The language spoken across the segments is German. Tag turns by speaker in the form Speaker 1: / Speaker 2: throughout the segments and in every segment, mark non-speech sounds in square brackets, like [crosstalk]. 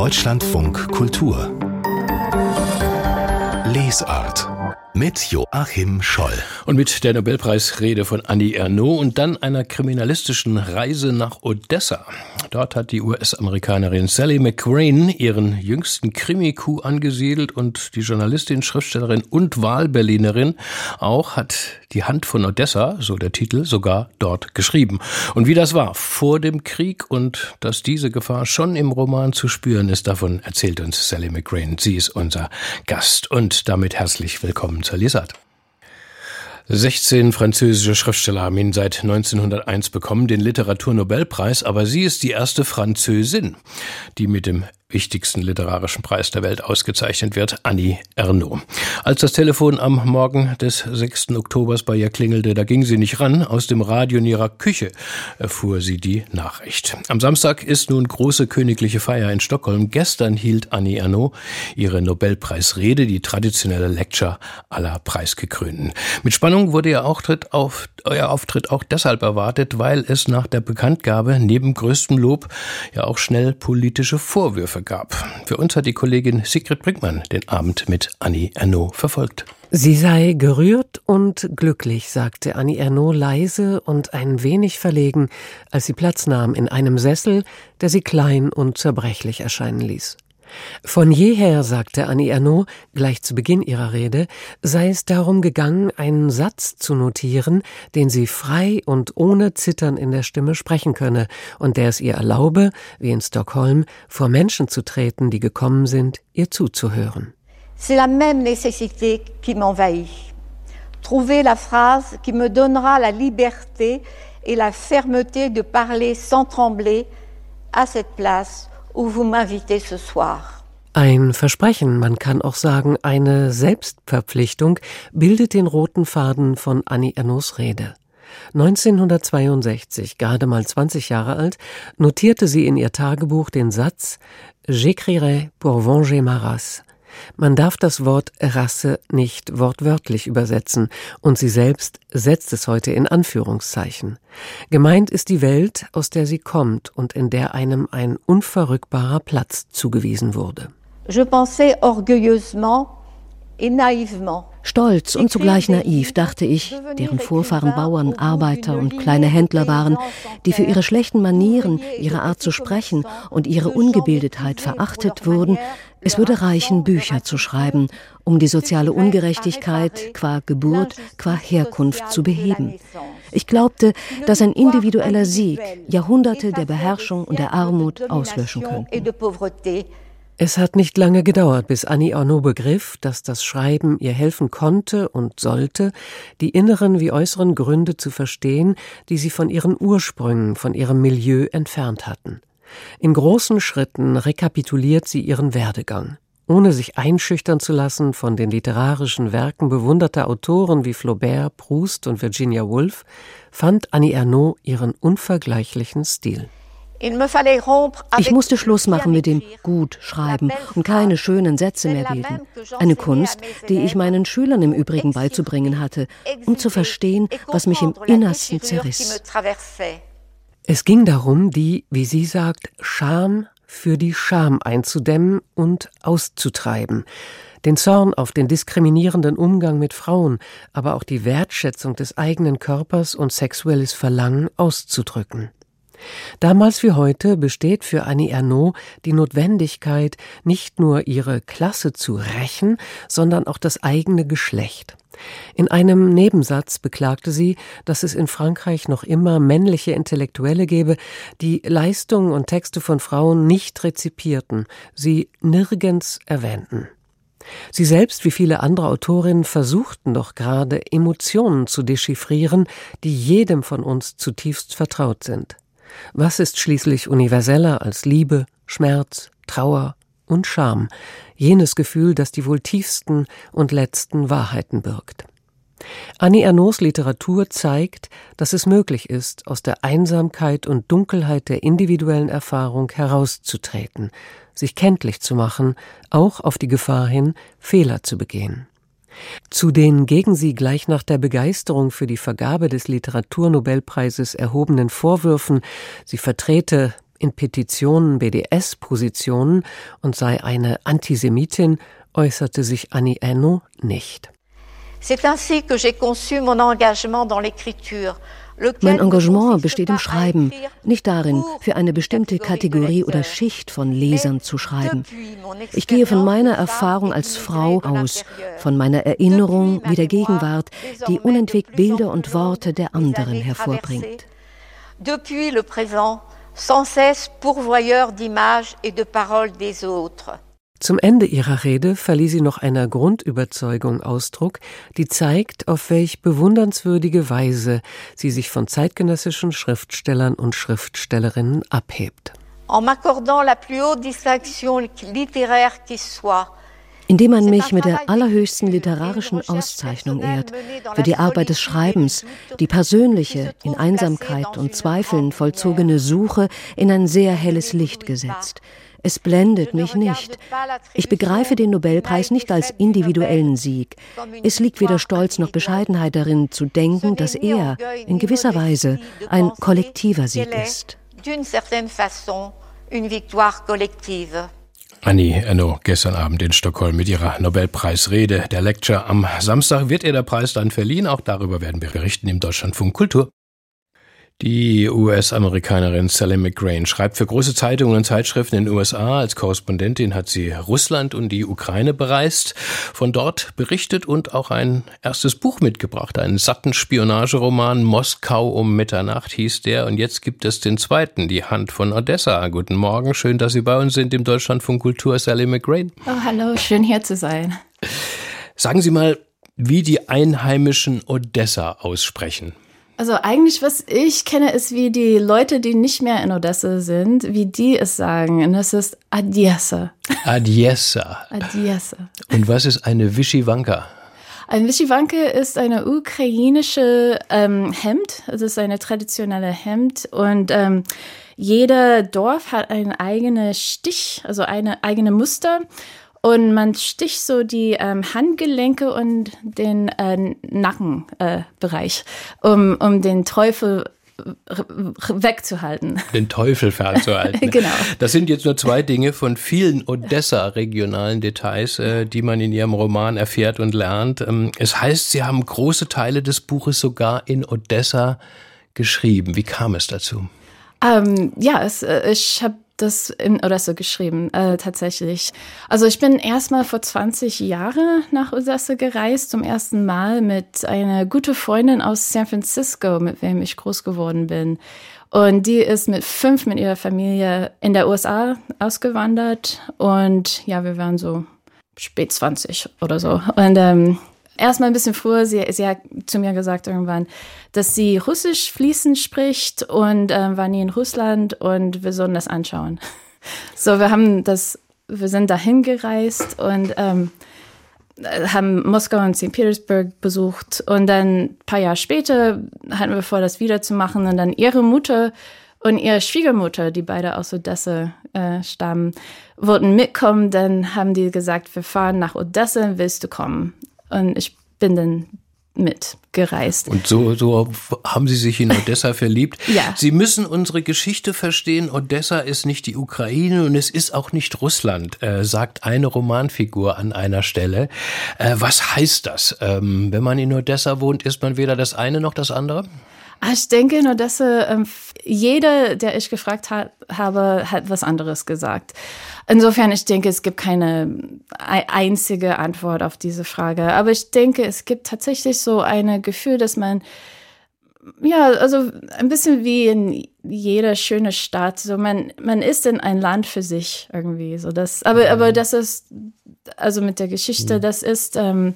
Speaker 1: Deutschlandfunk Kultur Lesart mit Joachim Scholl.
Speaker 2: Und mit der Nobelpreisrede von Annie Ernaux und dann einer kriminalistischen Reise nach Odessa. Dort hat die US-Amerikanerin Sally McRae ihren jüngsten Krimi-Coup angesiedelt und die Journalistin, Schriftstellerin und Wahlberlinerin auch hat die Hand von Odessa, so der Titel, sogar dort geschrieben. Und wie das war vor dem Krieg und dass diese Gefahr schon im Roman zu spüren ist, davon erzählt uns Sally McRae. Sie ist unser Gast und damit herzlich willkommen zur Lesart. 16 französische Schriftsteller haben ihn seit 1901 bekommen, den Literaturnobelpreis, aber sie ist die erste Französin, die mit dem wichtigsten literarischen Preis der Welt ausgezeichnet wird, Annie Ernaux. Als das Telefon am Morgen des 6. Oktobers bei ihr klingelte, da ging sie nicht ran. Aus dem Radio in ihrer Küche erfuhr sie die Nachricht. Am Samstag ist nun große königliche Feier in Stockholm. Gestern hielt Annie Ernaux ihre Nobelpreisrede, die traditionelle Lecture aller Preisgekrönten. Mit Spannung wurde ihr Auftritt, auf, euer Auftritt auch deshalb erwartet, weil es nach der Bekanntgabe neben größtem Lob ja auch schnell politische Vorwürfe gab. Für uns hat die Kollegin Sigrid Brinkmann den Abend mit Annie Ernaux verfolgt.
Speaker 3: Sie sei gerührt und glücklich, sagte Annie Ernaux leise und ein wenig verlegen, als sie Platz nahm in einem Sessel, der sie klein und zerbrechlich erscheinen ließ. Von jeher, sagte Annie Ernaux gleich zu Beginn ihrer Rede, sei es darum gegangen, einen Satz zu notieren, den sie frei und ohne Zittern in der Stimme sprechen könne und der es ihr erlaube, wie in Stockholm, vor Menschen zu treten, die gekommen sind, ihr zuzuhören.
Speaker 4: C'est la même nécessité qui m'envahit. Trouver la phrase qui me donnera la liberté et la fermeté de parler sans trembler à cette place
Speaker 3: Ein Versprechen, man kann auch sagen eine Selbstverpflichtung, bildet den roten Faden von Annie Ernaux Rede. 1962, gerade mal 20 Jahre alt, notierte sie in ihr Tagebuch den Satz J'écrirai pour venger ma race. Man darf das Wort Rasse nicht wortwörtlich übersetzen, und sie selbst setzt es heute in Anführungszeichen. Gemeint ist die Welt, aus der sie kommt und in der einem ein unverrückbarer Platz zugewiesen wurde.
Speaker 4: Je pensais orgueilleusement
Speaker 5: Stolz und zugleich naiv, dachte ich, deren Vorfahren Bauern, Arbeiter und kleine Händler waren, die für ihre schlechten Manieren, ihre Art zu sprechen und ihre Ungebildetheit verachtet wurden, es würde reichen, Bücher zu schreiben, um die soziale Ungerechtigkeit qua Geburt, qua Herkunft zu beheben. Ich glaubte, dass ein individueller Sieg Jahrhunderte der Beherrschung und der Armut auslöschen könnte.
Speaker 3: Es hat nicht lange gedauert, bis Annie Arnaud begriff, dass das Schreiben ihr helfen konnte und sollte, die inneren wie äußeren Gründe zu verstehen, die sie von ihren Ursprüngen, von ihrem Milieu entfernt hatten. In großen Schritten rekapituliert sie ihren Werdegang. Ohne sich einschüchtern zu lassen von den literarischen Werken bewunderter Autoren wie Flaubert, Proust und Virginia Woolf, fand Annie Ernaux ihren unvergleichlichen Stil.
Speaker 5: Ich musste Schluss machen mit dem Gut schreiben und keine schönen Sätze mehr bilden. Eine Kunst, die ich meinen Schülern im Übrigen beizubringen hatte, um zu verstehen, was mich im Innersten zerriss.
Speaker 3: Es ging darum, die, wie sie sagt, Scham für die Scham einzudämmen und auszutreiben. Den Zorn auf den diskriminierenden Umgang mit Frauen, aber auch die Wertschätzung des eigenen Körpers und sexuelles Verlangen auszudrücken. Damals wie heute besteht für Annie Ernaux die Notwendigkeit, nicht nur ihre Klasse zu rächen, sondern auch das eigene Geschlecht. In einem Nebensatz beklagte sie, dass es in Frankreich noch immer männliche Intellektuelle gebe, die Leistungen und Texte von Frauen nicht rezipierten, sie nirgends erwähnten. Sie selbst wie viele andere Autorinnen versuchten doch gerade Emotionen zu dechiffrieren, die jedem von uns zutiefst vertraut sind. Was ist schließlich universeller als Liebe, Schmerz, Trauer und Scham, jenes Gefühl, das die wohl tiefsten und letzten Wahrheiten birgt? Annie Ernaux Literatur zeigt, dass es möglich ist, aus der Einsamkeit und Dunkelheit der individuellen Erfahrung herauszutreten, sich kenntlich zu machen, auch auf die Gefahr hin, Fehler zu begehen. Zu den gegen sie gleich nach der Begeisterung für die Vergabe des Literaturnobelpreises erhobenen Vorwürfen, sie vertrete in Petitionen BDS-Positionen und sei eine Antisemitin, äußerte sich Annie Ernaux nicht.
Speaker 4: C'est ainsi que j'ai conçu mon engagement dans l'écriture.
Speaker 5: Mein Engagement besteht im Schreiben, nicht darin, für eine bestimmte Kategorie oder Schicht von Lesern zu schreiben. Ich gehe von meiner Erfahrung als Frau aus, von meiner Erinnerung wie der Gegenwart, die unentwegt Bilder und Worte der anderen hervorbringt.
Speaker 4: Depuis le présent, sans cesse pourvoyeur d'images et de paroles des autres.
Speaker 3: Zum Ende ihrer Rede verlieh sie noch einer Grundüberzeugung Ausdruck, die zeigt, auf welch bewundernswürdige Weise sie sich von zeitgenössischen Schriftstellern und Schriftstellerinnen abhebt.
Speaker 4: En m'accordant la plus haute distinction littéraire qui soit,
Speaker 5: indem man mich mit der allerhöchsten literarischen Auszeichnung ehrt, für die Arbeit des Schreibens, die persönliche, in Einsamkeit und Zweifeln vollzogene Suche in ein sehr helles Licht gesetzt, es blendet mich nicht. Ich begreife den Nobelpreis nicht als individuellen Sieg. Es liegt weder Stolz noch Bescheidenheit darin, zu denken, dass er in gewisser Weise ein kollektiver Sieg ist.
Speaker 2: Annie Enno gestern Abend in Stockholm mit ihrer Nobelpreisrede. Der Lecture am Samstag wird ihr der Preis dann verliehen. Auch darüber werden wir berichten im Deutschlandfunk Kultur. Die US-Amerikanerin Sally McGrain schreibt für große Zeitungen und Zeitschriften in den USA. Als Korrespondentin hat sie Russland und die Ukraine bereist, von dort berichtet und auch ein erstes Buch mitgebracht. Einen satten Spionageroman Moskau um Mitternacht hieß der. Und jetzt gibt es den zweiten, Die Hand von Odessa. Guten Morgen, schön, dass Sie bei uns sind im Deutschlandfunk Kultur, Sally McGrain.
Speaker 6: Oh, hallo, schön hier zu sein.
Speaker 2: Sagen Sie mal, wie die Einheimischen Odessa aussprechen.
Speaker 6: Also eigentlich, was ich kenne, ist, wie die Leute, die nicht mehr in Odessa sind, wie die es sagen. Und das ist Adiesa.
Speaker 2: Adiesa.
Speaker 6: Adiesa.
Speaker 2: Und was ist eine Wischiwanka?
Speaker 6: Ein Wischiwanke ist eine ukrainische ähm, Hemd. Es ist eine traditionelle Hemd und ähm, jeder Dorf hat einen eigenen Stich, also eine eigene Muster. Und man sticht so die ähm, Handgelenke und den äh, Nackenbereich, äh, um, um den Teufel wegzuhalten.
Speaker 2: Den Teufel fernzuhalten. [laughs]
Speaker 6: genau.
Speaker 2: Das sind jetzt nur zwei Dinge von vielen Odessa-regionalen Details, äh, die man in Ihrem Roman erfährt und lernt. Ähm, es heißt, Sie haben große Teile des Buches sogar in Odessa geschrieben. Wie kam es dazu?
Speaker 6: Ähm, ja, es, äh, ich habe das in Odessa geschrieben, äh, tatsächlich. Also ich bin erstmal vor 20 Jahren nach Odessa gereist, zum ersten Mal mit einer guten Freundin aus San Francisco, mit wem ich groß geworden bin. Und die ist mit fünf mit ihrer Familie in der USA ausgewandert. Und ja, wir waren so spät 20 oder so. Und ähm, erstmal ein bisschen früher, sie, sie hat zu mir gesagt irgendwann, dass sie Russisch fließend spricht und äh, war nie in Russland und wir sollen das anschauen. [laughs] So, wir haben das, wir sind dahin gereist und ähm, haben Moskau und St. Petersburg besucht und dann ein paar Jahre später hatten wir vor, das wieder zu machen und dann ihre Mutter und ihre Schwiegermutter, die beide aus Odessa äh, stammen, wollten mitkommen. Dann haben die gesagt, wir fahren nach Odessa, willst du kommen? Und ich bin dann mitgereist.
Speaker 2: Und so, so haben Sie sich in Odessa [laughs] verliebt.
Speaker 6: Ja.
Speaker 2: Sie müssen unsere Geschichte verstehen. Odessa ist nicht die Ukraine und es ist auch nicht Russland, äh, sagt eine Romanfigur an einer Stelle. Äh, was heißt das? Ähm, wenn man in Odessa wohnt, ist man weder das eine noch das andere?
Speaker 6: Ah, ich denke nur, dass äh, jeder, der ich gefragt hat, habe, hat was anderes gesagt. Insofern, ich denke, es gibt keine einzige Antwort auf diese Frage. Aber ich denke, es gibt tatsächlich so ein Gefühl, dass man, ja, also ein bisschen wie in jeder schöne Stadt, so man, man ist in ein Land für sich irgendwie, so das, aber, aber das ist, also mit der Geschichte, mhm. das ist, ähm,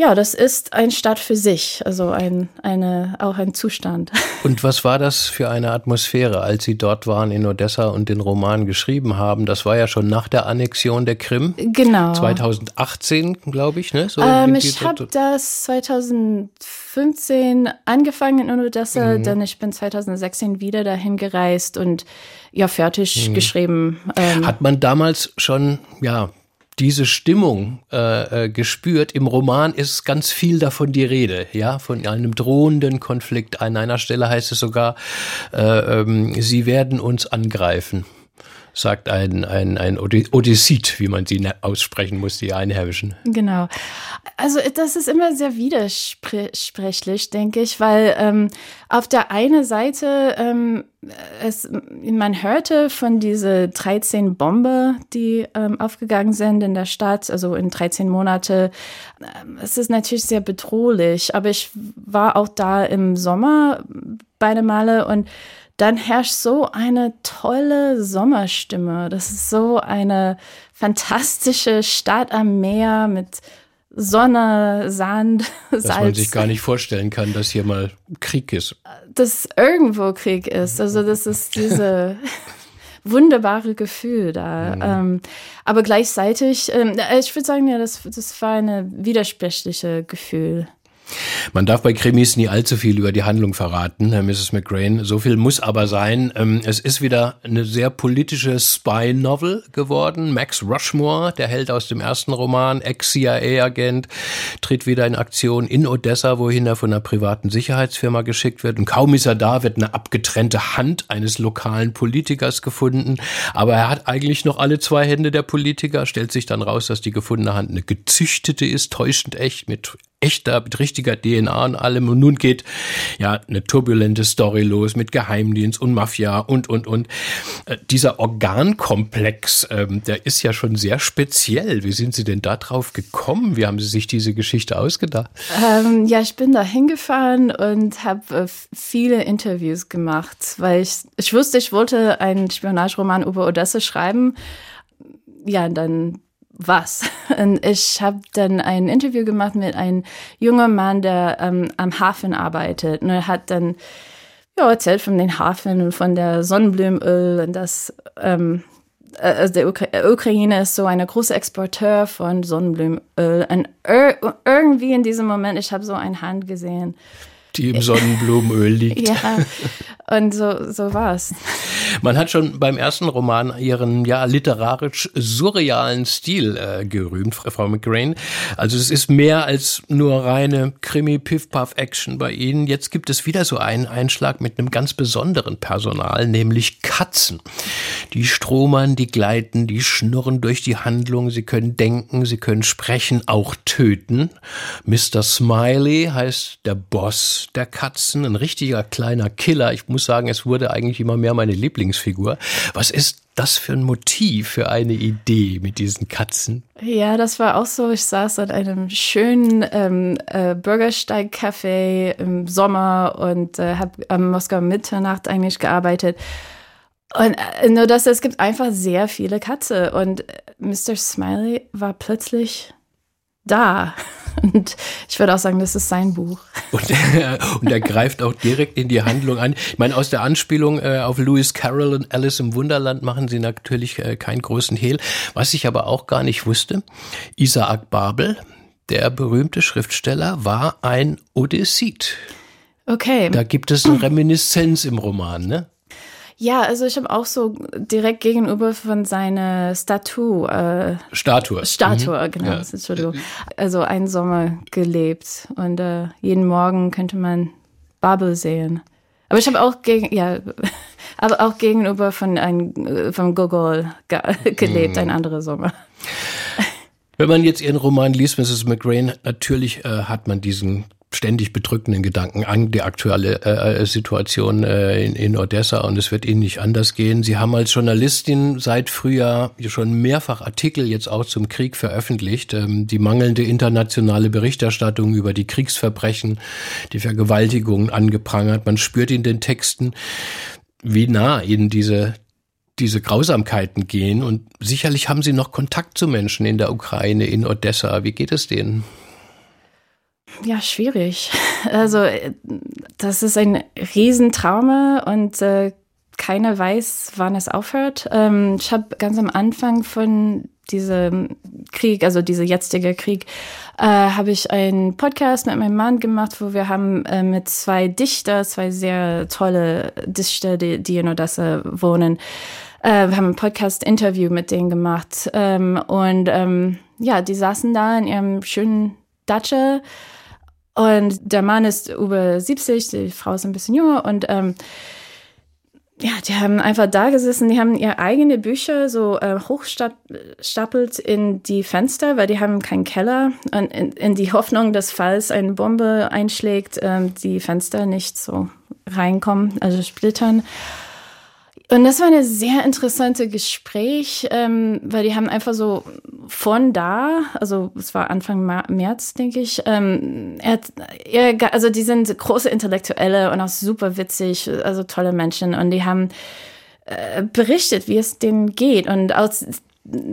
Speaker 6: ja, das ist ein Stadt für sich, also ein, eine, auch ein Zustand. [laughs]
Speaker 2: Und was war das für eine Atmosphäre, als Sie dort waren in Odessa und den Roman geschrieben haben? Das war ja schon nach der Annexion der Krim.
Speaker 6: Genau.
Speaker 2: 2018, glaube ich, ne?
Speaker 6: So ähm, ich habe das 2015 angefangen in Odessa, mhm. denn ich bin 2016 wieder dahin gereist und ja, fertig mhm. geschrieben.
Speaker 2: Ähm, Hat man damals schon, ja, diese Stimmung äh, äh, gespürt. Im Roman ist ganz viel davon die Rede, ja, von einem drohenden Konflikt. An einer Stelle heißt es sogar, äh, ähm, sie werden uns angreifen sagt ein, ein, ein Odyssit, wie man sie ne-, aussprechen muss, die Einheimischen.
Speaker 6: Genau. Also das ist immer sehr widersprechlich, denke ich, weil ähm, auf der einen Seite ähm, es, man hörte von diese 13 Bombe, die ähm, aufgegangen sind in der Stadt, also in 13 Monate. Ähm, es ist natürlich sehr bedrohlich, aber ich war auch da im Sommer beide Male und dann herrscht so eine tolle Sommerstimme. Das ist so eine fantastische Stadt am Meer mit Sonne, Sand,
Speaker 2: Salz. [laughs] Dass man sich gar nicht vorstellen kann, dass hier mal Krieg ist.
Speaker 6: Dass irgendwo Krieg ist. Also das ist diese [laughs] wunderbare Gefühl da. Mhm. Ähm, aber gleichzeitig, ähm, ich würde sagen, ja, das, das war eine widersprüchliche Gefühl.
Speaker 2: Man darf bei Krimis nie allzu viel über die Handlung verraten, Herr Mrs. McGrain. So viel muss aber sein. Ähm, es ist wieder eine sehr politische Spy-Novel geworden. Max Rushmore, der Held aus dem ersten Roman, Ex-CIA-Agent, tritt wieder in Aktion in Odessa, wohin er von einer privaten Sicherheitsfirma geschickt wird. Und kaum ist er da, wird eine abgetrennte Hand eines lokalen Politikers gefunden. Aber er hat eigentlich noch alle zwei Hände der Politiker. Stellt sich dann raus, dass die gefundene Hand eine gezüchtete ist, täuschend echt, mit echter, mit richtiger DNA und allem. Und nun geht ja eine turbulente Story los mit Geheimdienst und Mafia und, und, und. Äh, dieser Organkomplex, ähm, der ist ja schon sehr speziell. Wie sind Sie denn da drauf gekommen? Wie haben Sie sich diese Geschichte ausgedacht?
Speaker 6: Ähm, ja, ich bin da hingefahren und habe äh, viele Interviews gemacht, weil ich, ich wusste, ich wollte einen Spionageroman über Odessa schreiben. Ja, dann was. [laughs] Und ich habe dann ein Interview gemacht mit einem jungen Mann, der ähm, am Hafen arbeitet. Und er hat dann ja, erzählt von den Hafen und von der Sonnenblumenöl und das ähm, äh, also der Ukra Ukraine ist so ein großer Exporteur von Sonnenblumenöl. Und irgendwie in diesem Moment, ich habe so eine Hand gesehen
Speaker 2: die im Sonnenblumenöl liegt.
Speaker 6: ja, und so, so war es.
Speaker 2: Man hat schon beim ersten Roman ihren ja literarisch surrealen Stil äh, gerühmt, Frau McGrain. Also es ist mehr als nur reine Krimi-Piff-Puff-Action bei Ihnen. Jetzt gibt es wieder so einen Einschlag mit einem ganz besonderen Personal, nämlich Katzen. Die stromern, die gleiten, die schnurren durch die Handlung. Sie können denken, sie können sprechen, auch töten. Mr. Smiley heißt der Boss der Katzen, ein richtiger kleiner Killer. Ich muss sagen, es wurde eigentlich immer mehr meine Lieblingsfigur. Was ist das für ein Motiv, für eine Idee mit diesen Katzen?
Speaker 6: Ja, das war auch so. Ich saß an einem schönen ähm, äh, Bürgersteig-Café im Sommer und äh, habe am Moskauer Mitternacht eigentlich gearbeitet. Und äh, nur dass es gibt einfach sehr viele Katze und Mr. Smiley war plötzlich da. [laughs] Und ich würde auch sagen, das ist sein Buch. [laughs]
Speaker 2: Und er, und er greift auch direkt in die Handlung ein. Ich meine, aus der Anspielung äh, auf Lewis Carroll und Alice im Wunderland machen sie natürlich äh, keinen großen Hehl. Was ich aber auch gar nicht wusste, Isaac Babel, der berühmte Schriftsteller, war ein Odyssit.
Speaker 6: Okay.
Speaker 2: Da gibt es eine Reminiszenz im Roman, ne?
Speaker 6: Ja, also ich habe auch so direkt gegenüber von seiner Statue. Äh,
Speaker 2: Statue.
Speaker 6: Statue, mhm. genau. Ja. Entschuldigung. Also einen Sommer gelebt und äh, jeden Morgen könnte man Babel sehen. Aber ich habe auch gegen, ja, [laughs] aber auch gegenüber von ein, von Gogol ge [laughs] gelebt, mhm. ein anderer Sommer. [laughs]
Speaker 2: Wenn man jetzt Ihren Roman liest, Mrs. McGrain, natürlich äh, hat man diesen ständig bedrückenden Gedanken an die aktuelle äh, Situation äh, in, in Odessa und es wird Ihnen nicht anders gehen. Sie haben als Journalistin seit Frühjahr schon mehrfach Artikel jetzt auch zum Krieg veröffentlicht. Ähm, die mangelnde internationale Berichterstattung über die Kriegsverbrechen, die Vergewaltigungen angeprangert. Man spürt in den Texten, wie nah Ihnen diese diese Grausamkeiten gehen. Und sicherlich haben Sie noch Kontakt zu Menschen in der Ukraine, in Odessa. Wie geht es denen?
Speaker 6: Ja, schwierig. [laughs] Also das ist ein Riesentrauma und äh, keiner weiß, wann es aufhört. Ähm, ich habe ganz am Anfang von diesem Krieg, also dieser jetzige Krieg, äh, habe ich einen Podcast mit meinem Mann gemacht, wo wir haben äh, mit zwei Dichter, zwei sehr tolle Dichter, die, die in Odessa wohnen, Äh, wir haben ein Podcast-Interview mit denen gemacht. Ähm, und ähm, ja, die saßen da in ihrem schönen Dacia. Und der Mann ist über 70, die Frau ist ein bisschen jünger. Und ähm, ja, die haben einfach da gesessen, die haben ihre eigene Bücher so äh, hochstapelt in die Fenster, weil die haben keinen Keller und in, in die Hoffnung, dass falls eine Bombe einschlägt, ähm, die Fenster nicht so reinkommen, also splittern. Und das war ein sehr interessantes Gespräch, ähm, weil die haben einfach so von da, also es war Anfang März, denke ich, ähm, er, er, also die sind große Intellektuelle und auch super witzig, also tolle Menschen und die haben äh, berichtet, wie es denen geht und aus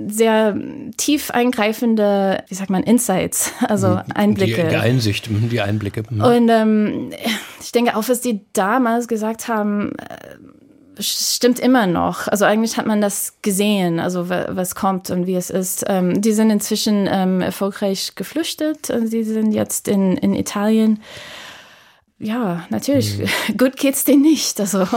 Speaker 6: sehr tief eingreifende, wie sagt man, Insights, also mhm. Einblicke.
Speaker 2: Die, die Einsicht, mhm, die Einblicke.
Speaker 6: Mhm. Und ähm, ich denke auch, was die damals gesagt haben, äh, stimmt immer noch. Also eigentlich hat man das gesehen, also was kommt und wie es ist. Ähm, die sind inzwischen ähm, erfolgreich geflüchtet. Sie sind jetzt in, in Italien. Ja, natürlich. Mhm. [laughs] Gut geht's denen nicht. Also.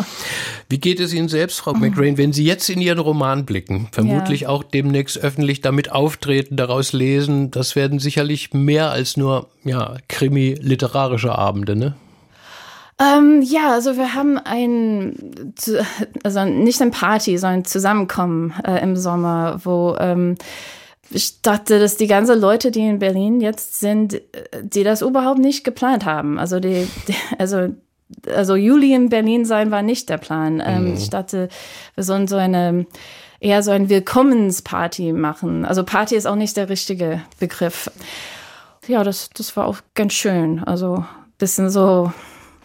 Speaker 2: Wie geht es Ihnen selbst, Frau McRae, wenn Sie jetzt in Ihren Roman blicken? Vermutlich ja. auch demnächst öffentlich damit auftreten, daraus lesen. Das werden sicherlich mehr als nur ja, krimi-literarische Abende, ne?
Speaker 6: Ähm, ja, also wir haben ein, also nicht ein Party, sondern ein Zusammenkommen äh, im Sommer, wo ähm, ich dachte, dass die ganzen Leute, die in Berlin jetzt sind, die das überhaupt nicht geplant haben. Also die, die also also Juli in Berlin sein war nicht der Plan. Ähm, mhm. Ich dachte, wir sollen so eine eher so ein Willkommensparty machen. Also Party ist auch nicht der richtige Begriff. Ja, das, das war auch ganz schön. Also bisschen so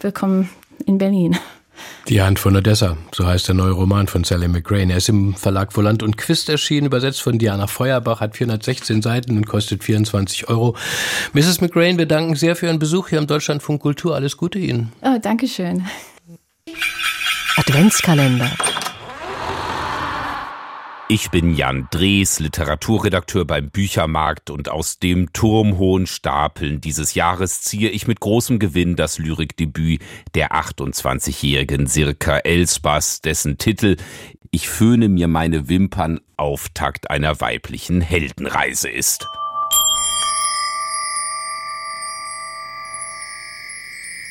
Speaker 6: Willkommen in Berlin.
Speaker 2: Die Hand von Odessa, so heißt der neue Roman von Sally McRae. Er ist im Verlag Volant und Quist erschienen, übersetzt von Diana Feuerbach, hat 416 Seiten und kostet 24 Euro. Mrs. McRae, wir danken sehr für Ihren Besuch hier im Deutschlandfunk Kultur. Alles Gute Ihnen.
Speaker 6: Oh, Dankeschön.
Speaker 1: Adventskalender. Ich bin Jan Drees, Literaturredakteur beim Büchermarkt und aus dem turmhohen Stapeln dieses Jahres ziehe ich mit großem Gewinn das Lyrikdebüt der 28-jährigen Sirka Elsbas, dessen Titel Ich föhne mir meine Wimpern Auftakt einer weiblichen Heldenreise ist.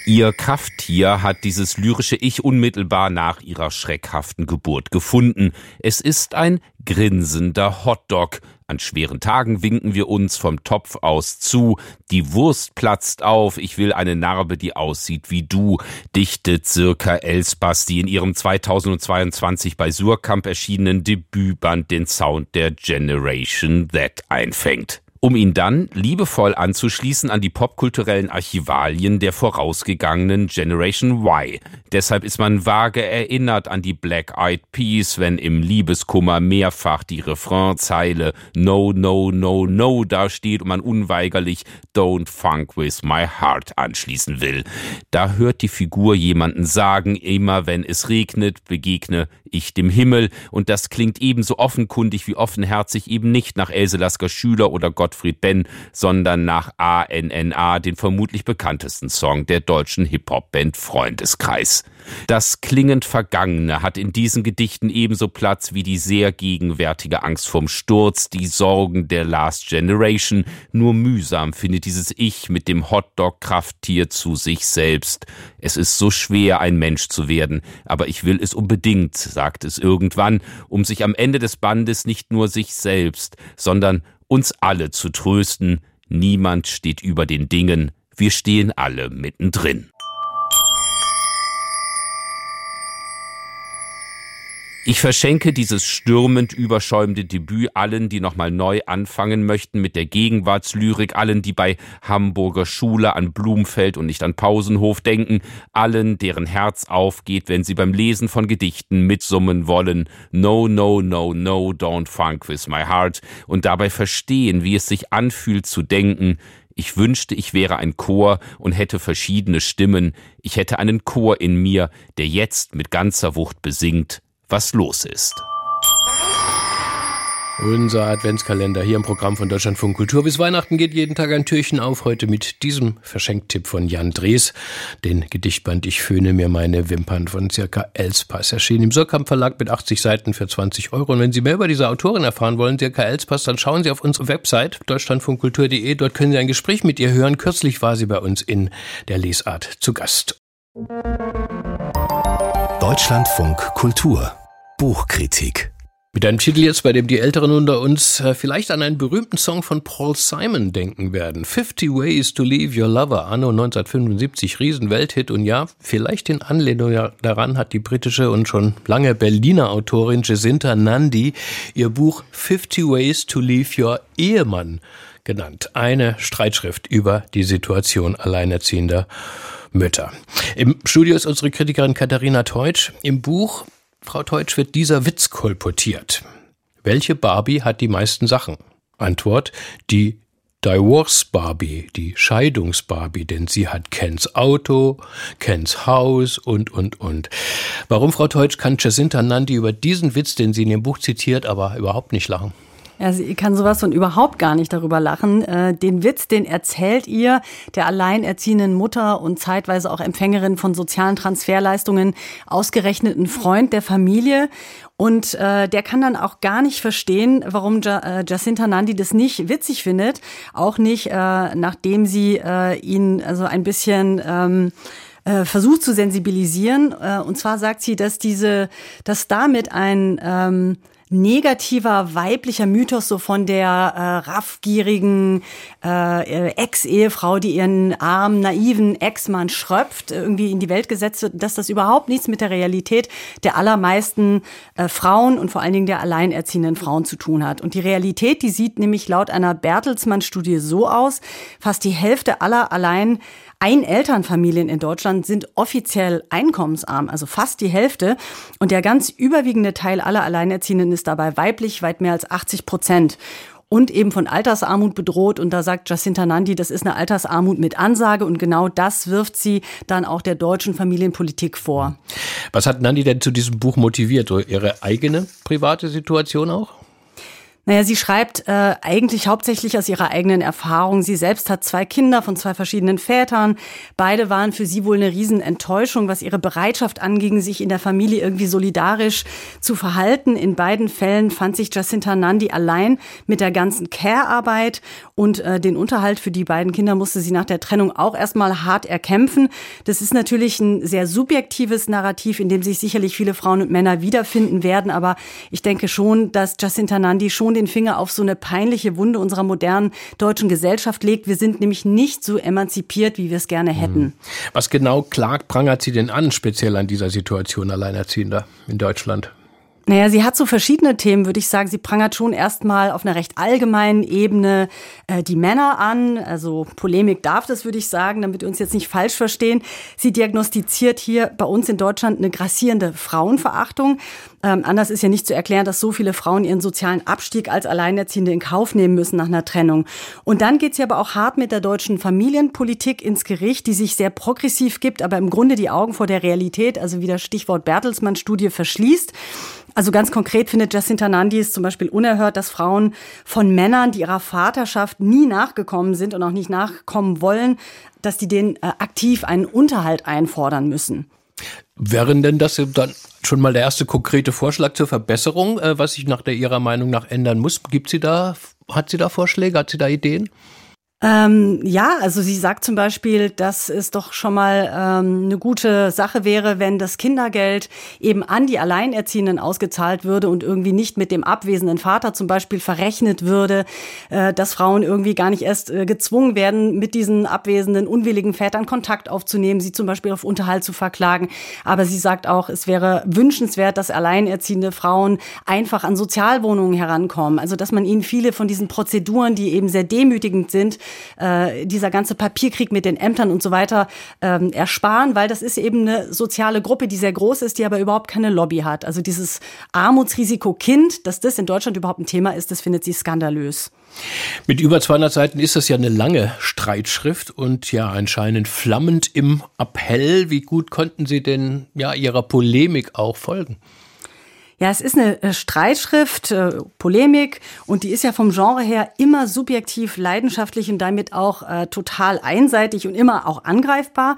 Speaker 1: Ihr Krafttier hat dieses lyrische Ich unmittelbar nach ihrer schreckhaften Geburt gefunden. Es ist ein grinsender Hotdog. An schweren Tagen winken wir uns vom Topf aus zu. Die Wurst platzt auf. Ich will eine Narbe, die aussieht wie du, dichtet Circa Elsbas, die in ihrem 2022 bei Surkamp erschienenen Debütband den Sound der Generation That einfängt um ihn dann liebevoll anzuschließen an die popkulturellen Archivalien der vorausgegangenen Generation Y. Deshalb ist man vage erinnert an die Black Eyed Peas, wenn im Liebeskummer mehrfach die Refrainzeile No, no, no, no dasteht und man unweigerlich Don't funk with my heart anschließen will. Da hört die Figur jemanden sagen, immer wenn es regnet, begegne ich dem Himmel und das klingt ebenso offenkundig wie offenherzig eben nicht nach Else Lasker Schüler oder Gottfried Benn, sondern nach ANNA, den vermutlich bekanntesten Song der deutschen Hip-Hop-Band Freundeskreis. Das klingend Vergangene hat in diesen Gedichten ebenso Platz wie die sehr gegenwärtige Angst vorm Sturz, die Sorgen der Last Generation. Nur mühsam findet dieses Ich mit dem Hotdog-Krafttier zu sich selbst. Es ist so schwer, ein Mensch zu werden, aber ich will es unbedingt, sagt es irgendwann, um sich am Ende des Bandes nicht nur sich selbst, sondern uns alle zu trösten. Niemand steht über den Dingen, wir stehen alle mittendrin. Ich verschenke dieses stürmend überschäumende Debüt allen, die nochmal neu anfangen möchten mit der Gegenwartslyrik, allen, die bei Hamburger Schule an Blumfeld und nicht an Pausenhof denken, allen, deren Herz aufgeht, wenn sie beim Lesen von Gedichten mitsummen wollen. No, no, no, no, don't funk with my heart und dabei verstehen, wie es sich anfühlt zu denken, ich wünschte, ich wäre ein Chor und hätte verschiedene Stimmen. Ich hätte einen Chor in mir, der jetzt mit ganzer Wucht besingt was los ist.
Speaker 2: Unser Adventskalender hier im Programm von Deutschlandfunk Kultur. Bis Weihnachten geht jeden Tag ein Türchen auf. Heute mit diesem Verschenktipp von Jan Drees. Den Gedichtband Ich föhne mir meine Wimpern von circa Elspass. Erschienen im Surkamp Verlag mit 80 Seiten für 20 Euro. Und wenn Sie mehr über diese Autorin erfahren wollen, circa Elspass, dann schauen Sie auf unsere Website deutschlandfunkkultur.de. Dort können Sie ein Gespräch mit ihr hören. Kürzlich war sie bei uns in der Lesart zu Gast.
Speaker 7: Deutschlandfunk Kultur Buchkritik
Speaker 2: mit einem Titel jetzt, bei dem die Älteren unter uns äh, vielleicht an einen berühmten Song von Paul Simon denken werden. 50 Ways to Leave Your Lover, anno 1975, Riesenwelthit. Und ja, vielleicht in Anlehnung daran hat die britische und schon lange Berliner Autorin Jacinta Nandi ihr Buch 50 Ways to Leave Your Ehemann genannt. Eine Streitschrift über die Situation alleinerziehender Mütter. Im Studio ist unsere Kritikerin Katharina Teutsch. Im Buch Frau Teutsch, wird dieser Witz kolportiert. Welche Barbie hat die meisten Sachen? Antwort, die Divorce Barbie, die Scheidungs Barbie, denn sie hat Kens Auto, Kens Haus und, und, und. Warum, Frau Teutsch, kann Jacinta Nandi über diesen Witz, den sie in ihrem Buch zitiert, aber überhaupt nicht lachen?
Speaker 8: Ja, sie kann sowas von überhaupt gar nicht darüber lachen. Äh, den Witz, den erzählt ihr der alleinerziehenden Mutter und zeitweise auch Empfängerin von sozialen Transferleistungen ausgerechneten Freund der Familie. Und äh, der kann dann auch gar nicht verstehen, warum ja, äh, Jacinta Nandi das nicht witzig findet. Auch nicht, äh, nachdem sie äh, ihn also ein bisschen ähm, äh, versucht zu sensibilisieren. Äh, und zwar sagt sie, dass diese, dass damit ein ähm, negativer weiblicher Mythos so von der äh, raffgierigen äh, Ex-Ehefrau, die ihren armen, naiven Ex-Mann schröpft, irgendwie in die Welt gesetzt wird, dass das überhaupt nichts mit der Realität der allermeisten äh, Frauen und vor allen Dingen der alleinerziehenden Frauen zu tun hat. Und die Realität, die sieht nämlich laut einer Bertelsmann-Studie so aus, fast die Hälfte aller allein Einelternfamilien in Deutschland sind offiziell einkommensarm, also fast die Hälfte. Und der ganz überwiegende Teil aller Alleinerziehenden ist dabei weiblich, weit mehr als 80 Prozent und eben von Altersarmut bedroht. Und da sagt Jacinta Nandi, das ist eine Altersarmut mit Ansage. Und genau das wirft sie dann auch der deutschen Familienpolitik vor.
Speaker 2: Was hat Nandi denn zu diesem Buch motiviert? Ihre eigene private Situation auch?
Speaker 8: Naja, sie schreibt äh, eigentlich hauptsächlich aus ihrer eigenen Erfahrung. Sie selbst hat zwei Kinder von zwei verschiedenen Vätern. Beide waren für sie wohl eine Riesenenttäuschung, was ihre Bereitschaft anging, sich in der Familie irgendwie solidarisch zu verhalten. In beiden Fällen fand sich Jacinta Nandi allein mit der ganzen Care-Arbeit und äh, den Unterhalt für die beiden Kinder musste sie nach der Trennung auch erstmal hart erkämpfen. Das ist natürlich ein sehr subjektives Narrativ, in dem sich sicherlich viele Frauen und Männer wiederfinden werden. Aber ich denke schon, dass Jacinta Nandi schon schon den Finger auf so eine peinliche Wunde unserer modernen deutschen Gesellschaft legt. Wir sind nämlich nicht so emanzipiert, wie wir es gerne hätten. Hm.
Speaker 2: Was genau klagt, prangert sie denn an, speziell an dieser Situation Alleinerziehender in Deutschland?
Speaker 8: Naja, sie hat so verschiedene Themen, würde ich sagen. Sie prangert schon erstmal auf einer recht allgemeinen Ebene äh, die Männer an. Also Polemik darf das, würde ich sagen, damit wir uns jetzt nicht falsch verstehen. Sie diagnostiziert hier bei uns in Deutschland eine grassierende Frauenverachtung. Ähm, anders ist ja nicht zu erklären, dass so viele Frauen ihren sozialen Abstieg als Alleinerziehende in Kauf nehmen müssen nach einer Trennung. Und dann geht sie aber auch hart mit der deutschen Familienpolitik ins Gericht, die sich sehr progressiv gibt, aber im Grunde die Augen vor der Realität, also wie das Stichwort Bertelsmann-Studie verschließt. Also ganz konkret findet Jacinta Nandi es zum Beispiel unerhört, dass Frauen von Männern, die ihrer Vaterschaft nie nachgekommen sind und auch nicht nachkommen wollen, dass die denen äh, aktiv einen Unterhalt einfordern müssen.
Speaker 2: Wären denn das dann schon mal der erste konkrete Vorschlag zur Verbesserung, äh, was sich nach der Ihrer Meinung nach ändern muss? Gibt sie da, hat sie da Vorschläge, hat sie da Ideen?
Speaker 8: Ähm, ja, also sie sagt zum Beispiel, dass es doch schon mal ähm, eine gute Sache wäre, wenn das Kindergeld eben an die Alleinerziehenden ausgezahlt würde und irgendwie nicht mit dem abwesenden Vater zum Beispiel verrechnet würde, äh, dass Frauen irgendwie gar nicht erst äh, gezwungen werden, mit diesen abwesenden, unwilligen Vätern Kontakt aufzunehmen, sie zum Beispiel auf Unterhalt zu verklagen. Aber sie sagt auch, es wäre wünschenswert, dass alleinerziehende Frauen einfach an Sozialwohnungen herankommen. Also dass man ihnen viele von diesen Prozeduren, die eben sehr demütigend sind, äh, dieser ganze Papierkrieg mit den Ämtern und so weiter ähm, ersparen, weil das ist eben eine soziale Gruppe, die sehr groß ist, die aber überhaupt keine Lobby hat. Also dieses Armutsrisiko Kind, dass das in Deutschland überhaupt ein Thema ist, das findet sie skandalös.
Speaker 2: Mit über 200 Seiten ist das ja eine lange Streitschrift und ja anscheinend flammend im Appell. Wie gut konnten Sie denn ja Ihrer Polemik auch folgen?
Speaker 8: Ja, es ist eine äh, Streitschrift, äh, Polemik und die ist ja vom Genre her immer subjektiv, leidenschaftlich und damit auch äh, total einseitig und immer auch angreifbar.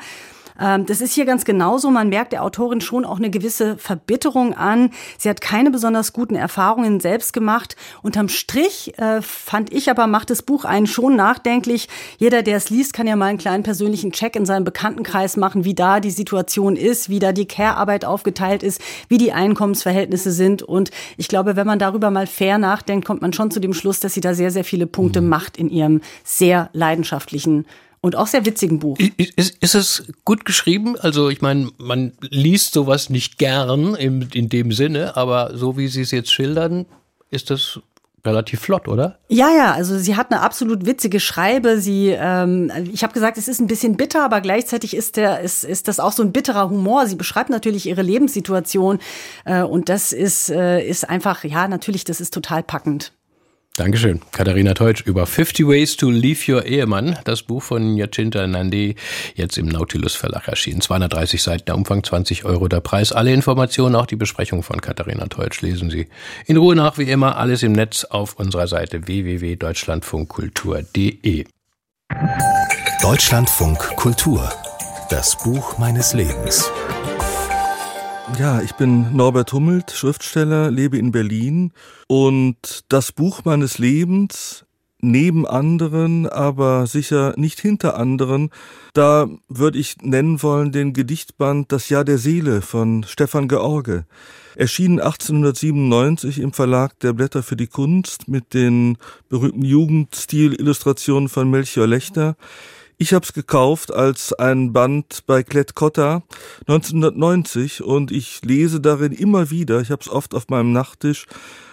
Speaker 8: Ähm, das ist hier ganz genauso. Man merkt der Autorin schon auch eine gewisse Verbitterung an. Sie hat keine besonders guten Erfahrungen selbst gemacht. Unterm Strich äh, fand ich aber, macht das Buch einen schon nachdenklich. Jeder, der es liest, kann ja mal einen kleinen persönlichen Check in seinem Bekanntenkreis machen, wie da die Situation ist, wie da die Care-Arbeit aufgeteilt ist, wie die Einkommensverhältnisse sind. Und ich glaube, wenn man darüber mal fair nachdenkt, kommt man schon zu dem Schluss, dass sie da sehr, sehr viele Punkte mhm. macht in ihrem sehr leidenschaftlichen und auch sehr witzigen Buch.
Speaker 2: Ist, ist es gut geschrieben? Also ich meine, man liest sowas nicht gern im, in dem Sinne, aber so wie Sie es jetzt schildern, ist das relativ flott, oder?
Speaker 8: Ja, ja, also sie hat eine absolut witzige Schreibe. Sie, ähm, ich habe gesagt, es ist ein bisschen bitter, aber gleichzeitig ist der, ist, ist das auch so ein bitterer Humor. Sie beschreibt natürlich ihre Lebenssituation äh, und das ist, äh, ist einfach, ja, natürlich, das ist total packend.
Speaker 2: Dankeschön. Katharina Teutsch über 50 Ways to Leave Your Ehemann. Das Buch von Jacinta Nandi, jetzt im Nautilus Verlag erschienen. 230 Seiten, der Umfang 20 Euro der Preis. Alle Informationen, auch die Besprechung von Katharina Teutsch, lesen Sie in Ruhe nach, wie immer. Alles im Netz auf unserer Seite www.deutschlandfunkkultur.de.
Speaker 7: Deutschlandfunk Kultur. Das Buch meines Lebens.
Speaker 9: Ja, ich bin Norbert Hummelt, Schriftsteller, lebe in Berlin und das Buch meines Lebens neben anderen, aber sicher nicht hinter anderen, da würde ich nennen wollen den Gedichtband Das Jahr der Seele von Stefan George. Erschienen 1897 im Verlag der Blätter für die Kunst mit den berühmten Jugendstil-Illustrationen von Melchior Lechter. Ich habe es gekauft als ein Band bei Klett-Cotta 1990 und ich lese darin immer wieder, ich habe es oft auf meinem Nachttisch.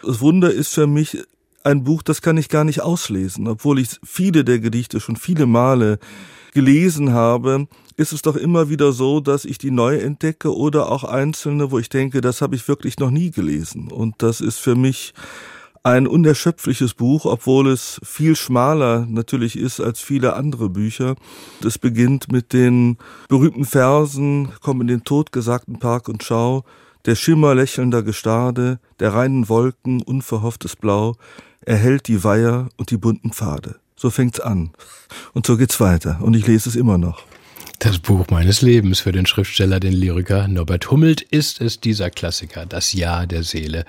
Speaker 9: Das Wunder ist für mich ein Buch, das kann ich gar nicht auslesen, obwohl ich viele der Gedichte schon viele Male gelesen habe, ist es doch immer wieder so, dass ich die neu entdecke oder auch einzelne, wo ich denke, das habe ich wirklich noch nie gelesen. Und das ist für mich ein unerschöpfliches Buch, obwohl es viel schmaler natürlich ist als viele andere Bücher. Es beginnt mit den berühmten Versen, komm in den totgesagten Park und schau, der Schimmer lächelnder Gestade, der reinen Wolken, unverhofftes Blau, erhält die Weiher und die bunten Pfade. So fängt's an. Und so geht's weiter. Und ich lese es immer noch.
Speaker 2: Das Buch meines Lebens für den Schriftsteller, den Lyriker Norbert Hummelt, ist es dieser Klassiker, Das Jahr der Seele,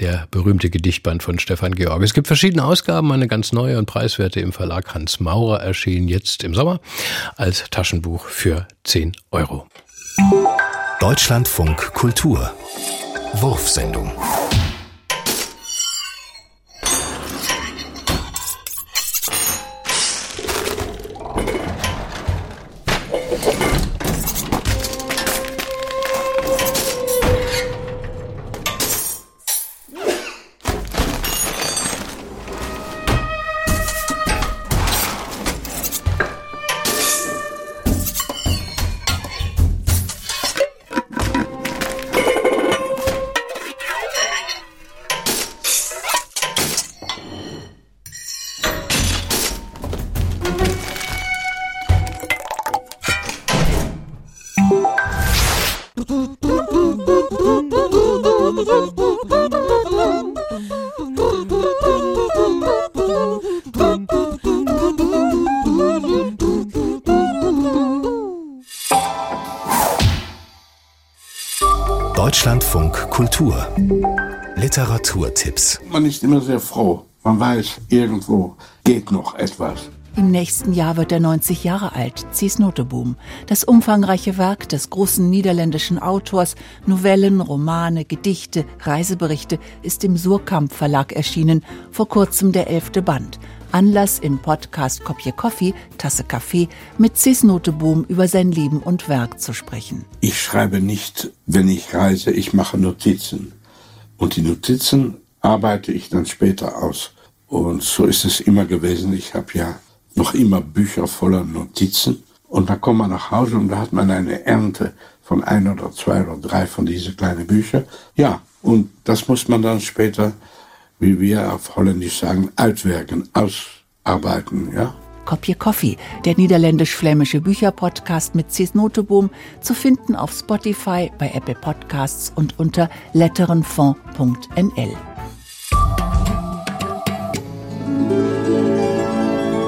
Speaker 2: der berühmte Gedichtband von Stefan Georg. Es gibt verschiedene Ausgaben, eine ganz neue und preiswerte im Verlag Hans Maurer erschienen jetzt im Sommer als Taschenbuch für 10 Euro.
Speaker 7: Deutschlandfunk Kultur Wurfsendung Literaturtipps
Speaker 10: Man ist immer sehr froh. Man weiß, irgendwo geht noch etwas.
Speaker 11: Im nächsten Jahr wird er 90 Jahre alt, Cies Noteboom. Das umfangreiche Werk des großen niederländischen Autors, Novellen, Romane, Gedichte, Reiseberichte, ist im Surkamp Verlag erschienen, vor kurzem der elfte Band. Anlass im Podcast Kopje Coffee, Tasse Kaffee mit Cis Noteboom über sein Leben und Werk zu sprechen.
Speaker 10: Ich schreibe nicht, wenn ich reise, ich mache Notizen. Und die Notizen arbeite ich dann später aus. Und so ist es immer gewesen. Ich habe ja noch immer Bücher voller Notizen. Und dann kommt man nach Hause und da hat man eine Ernte von ein oder zwei oder drei von diesen kleinen Büchern. Ja, und das muss man dann später, wie wir auf Holländisch sagen, uitwerken, ausarbeiten, ja.
Speaker 11: Kopje Coffee, der niederländisch-flämische Bücherpodcast mit Cies Noteboom, zu finden auf Spotify, bei Apple Podcasts und unter letterenfond.nl.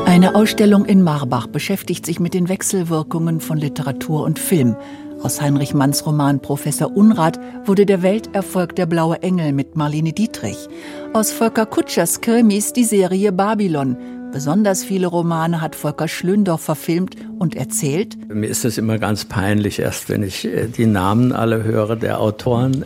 Speaker 11: Eine Ausstellung in Marbach beschäftigt sich mit den Wechselwirkungen von Literatur und Film. Aus Heinrich Manns Roman Professor Unrat wurde der Welterfolg Der blaue Engel mit Marlene Dietrich. Aus Volker Kutschers Krimis die Serie Babylon. Besonders viele Romane hat Volker Schlöndorff verfilmt und erzählt.
Speaker 12: Mir ist es immer ganz peinlich, erst wenn ich äh, die Namen alle höre der Autoren,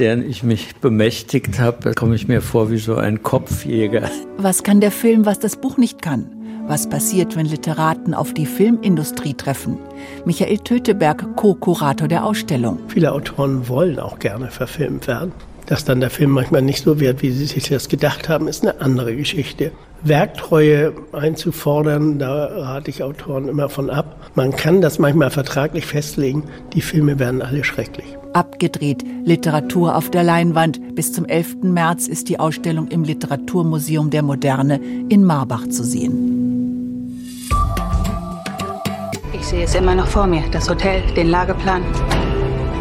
Speaker 12: deren ich mich bemächtigt habe, komme ich mir vor wie so ein Kopfjäger.
Speaker 11: Was kann der Film, was das Buch nicht kann? Was passiert, wenn Literaten auf die Filmindustrie treffen? Michael Töteberg, Co-Kurator der Ausstellung.
Speaker 13: Viele Autoren wollen auch gerne verfilmt werden. Dass dann der Film manchmal nicht so wird, wie sie sich das gedacht haben, ist eine andere Geschichte. Werktreue einzufordern, da rate ich Autoren immer von ab. Man kann das manchmal vertraglich festlegen, die Filme werden alle schrecklich.
Speaker 11: Abgedreht, Literatur auf der Leinwand. Bis zum 11. März ist die Ausstellung im Literaturmuseum der Moderne in Marbach zu sehen.
Speaker 14: Ich sehe es immer noch vor mir, das Hotel, den Lageplan.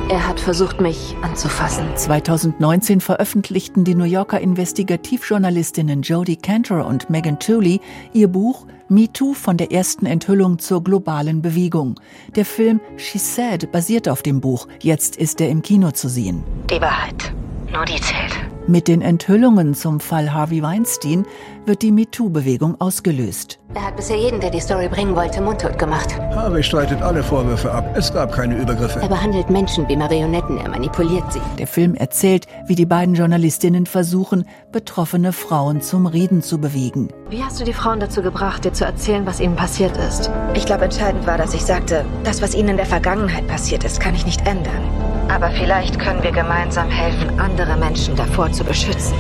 Speaker 15: Er hat versucht, mich anzufassen.
Speaker 11: 2019 veröffentlichten die New Yorker Investigativjournalistinnen Jodie Cantor und Megan Tooley ihr Buch Me Too von der ersten Enthüllung zur globalen Bewegung. Der Film She Said basiert auf dem Buch. Jetzt ist er im Kino zu sehen.
Speaker 15: Die Wahrheit. Nur die zählt.
Speaker 11: Mit den Enthüllungen zum Fall Harvey Weinstein wird die MeToo-Bewegung ausgelöst.
Speaker 15: Er hat bisher jeden, der die Story bringen wollte, mundtot gemacht.
Speaker 16: Harvey streitet alle Vorwürfe ab. Es gab keine Übergriffe.
Speaker 15: Er behandelt Menschen wie Marionetten, er manipuliert sie.
Speaker 11: Der Film erzählt, wie die beiden Journalistinnen versuchen, betroffene Frauen zum Reden zu bewegen.
Speaker 15: Wie hast du die Frauen dazu gebracht, dir zu erzählen, was ihnen passiert ist?
Speaker 17: Ich glaube, entscheidend war, dass ich sagte, das, was ihnen in der Vergangenheit passiert ist, kann ich nicht ändern. Aber vielleicht können wir gemeinsam helfen, andere Menschen davor zu beschützen.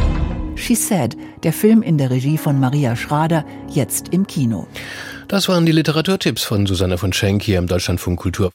Speaker 11: She Said, der Film in der Regie von Maria Schrader, jetzt im Kino.
Speaker 2: Das waren die Literaturtipps von Susanne von Schenk hier im Deutschlandfunk Kultur.